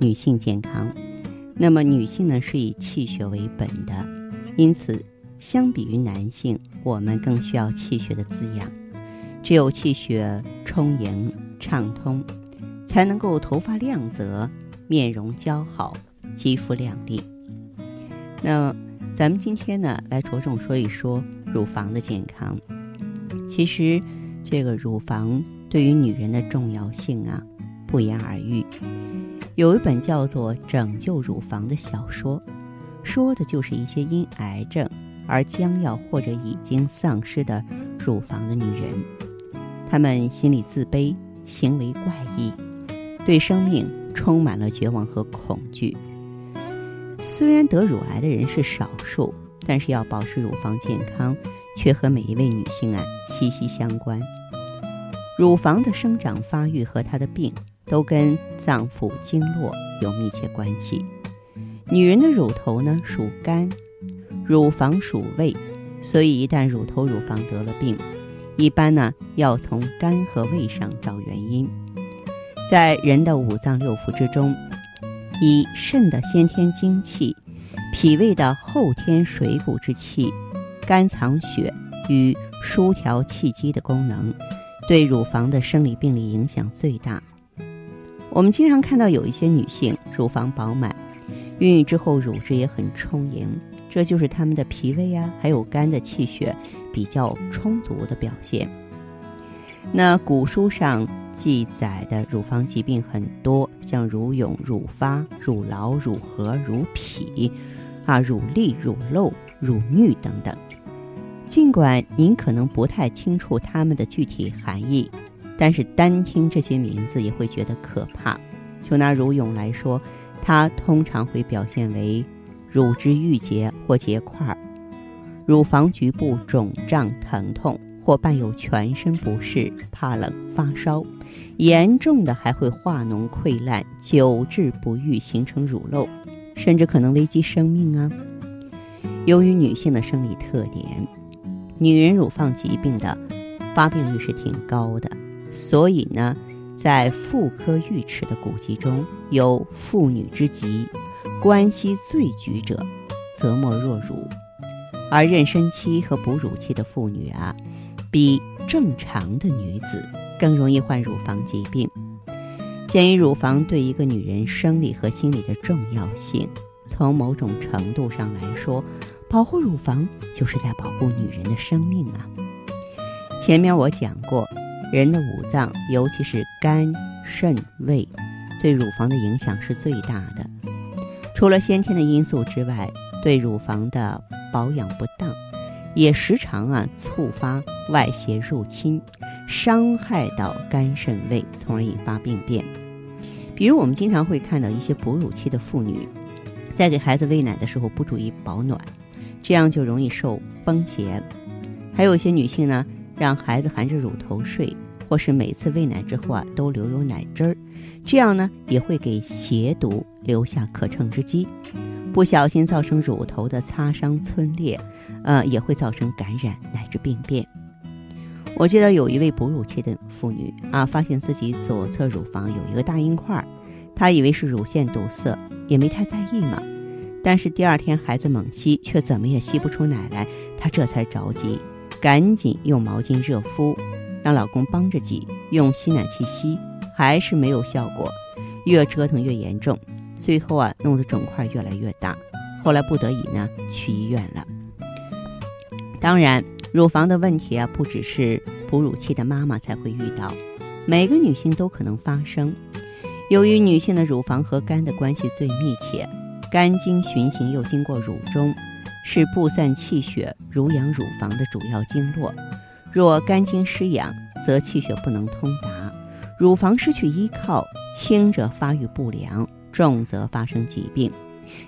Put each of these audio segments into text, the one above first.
女性健康，那么女性呢是以气血为本的，因此相比于男性，我们更需要气血的滋养。只有气血充盈畅通，才能够头发亮泽、面容姣好、肌肤亮丽。那咱们今天呢，来着重说一说乳房的健康。其实，这个乳房对于女人的重要性啊，不言而喻。有一本叫做《拯救乳房》的小说，说的就是一些因癌症而将要或者已经丧失的乳房的女人，她们心理自卑，行为怪异，对生命充满了绝望和恐惧。虽然得乳癌的人是少数，但是要保持乳房健康，却和每一位女性啊息息相关。乳房的生长发育和她的病。都跟脏腑经络有密切关系。女人的乳头呢属肝，乳房属胃，所以一旦乳头、乳房得了病，一般呢要从肝和胃上找原因。在人的五脏六腑之中，以肾的先天精气、脾胃的后天水谷之气、肝藏血与疏调气机的功能，对乳房的生理病理影响最大。我们经常看到有一些女性乳房饱满，孕育之后乳汁也很充盈，这就是她们的脾胃啊，还有肝的气血比较充足的表现。那古书上记载的乳房疾病很多，像乳痈、乳发、乳痨、乳核、乳痞，啊，乳粒、乳漏、乳衄等等。尽管您可能不太清楚它们的具体含义。但是单听这些名字也会觉得可怕。就拿乳痈来说，它通常会表现为乳汁郁结或结块，乳房局部肿胀疼痛，或伴有全身不适、怕冷、发烧，严重的还会化脓溃烂，久治不愈，形成乳漏，甚至可能危及生命啊。由于女性的生理特点，女人乳房疾病的发病率是挺高的。所以呢，在妇科御齿的古籍中有“妇女之疾，关系最举者，则莫若乳”。而妊娠期和哺乳期的妇女啊，比正常的女子更容易患乳房疾病。鉴于乳房对一个女人生理和心理的重要性，从某种程度上来说，保护乳房就是在保护女人的生命啊。前面我讲过。人的五脏，尤其是肝、肾、胃，对乳房的影响是最大的。除了先天的因素之外，对乳房的保养不当，也时常啊触发外邪入侵，伤害到肝、肾、胃，从而引发病变。比如，我们经常会看到一些哺乳期的妇女，在给孩子喂奶的时候不注意保暖，这样就容易受风邪。还有一些女性呢。让孩子含着乳头睡，或是每次喂奶之后啊都留有奶汁儿，这样呢也会给邪毒留下可乘之机，不小心造成乳头的擦伤皴裂，呃也会造成感染乃至病变。我记得有一位哺乳期的妇女啊，发现自己左侧乳房有一个大硬块，她以为是乳腺堵塞，也没太在意嘛。但是第二天孩子猛吸，却怎么也吸不出奶来，她这才着急。赶紧用毛巾热敷，让老公帮着挤，用吸奶器吸，还是没有效果，越折腾越严重，最后啊，弄得肿块越来越大。后来不得已呢，去医院了。当然，乳房的问题啊，不只是哺乳期的妈妈才会遇到，每个女性都可能发生。由于女性的乳房和肝的关系最密切，肝经循行又经过乳中。是布散气血、濡养乳房的主要经络。若肝经失养，则气血不能通达，乳房失去依靠，轻者发育不良，重则发生疾病。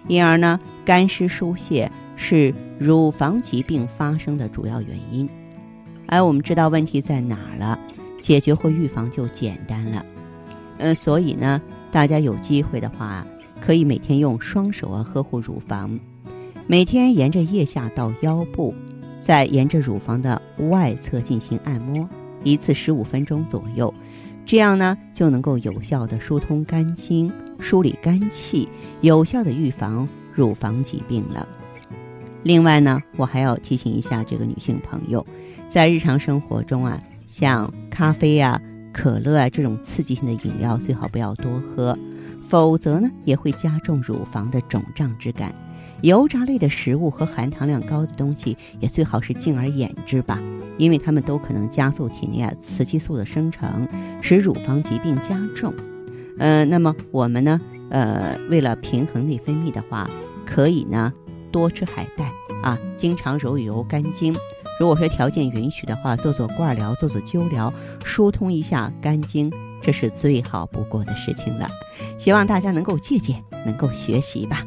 因而呢，肝湿疏泄是乳房疾病发生的主要原因。而我们知道问题在哪儿了，解决或预防就简单了。呃，所以呢，大家有机会的话，可以每天用双手啊呵护乳房，每天沿着腋下到腰部，再沿着乳房的外侧进行按摩，一次十五分钟左右，这样呢就能够有效的疏通肝经。梳理肝气，有效的预防乳房疾病了。另外呢，我还要提醒一下这个女性朋友，在日常生活中啊，像咖啡啊、可乐啊这种刺激性的饮料最好不要多喝，否则呢也会加重乳房的肿胀之感。油炸类的食物和含糖量高的东西也最好是敬而远之吧，因为它们都可能加速体内啊雌激素的生成，使乳房疾病加重。呃，那么我们呢？呃，为了平衡内分泌的话，可以呢多吃海带啊，经常揉一揉肝经。如果说条件允许的话，做做罐疗，做做灸疗，疏通一下肝经，这是最好不过的事情了。希望大家能够借鉴，能够学习吧。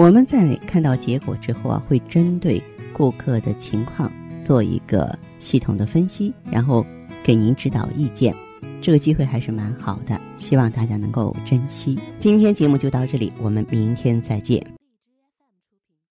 我们在看到结果之后啊，会针对顾客的情况做一个系统的分析，然后给您指导意见。这个机会还是蛮好的，希望大家能够珍惜。今天节目就到这里，我们明天再见。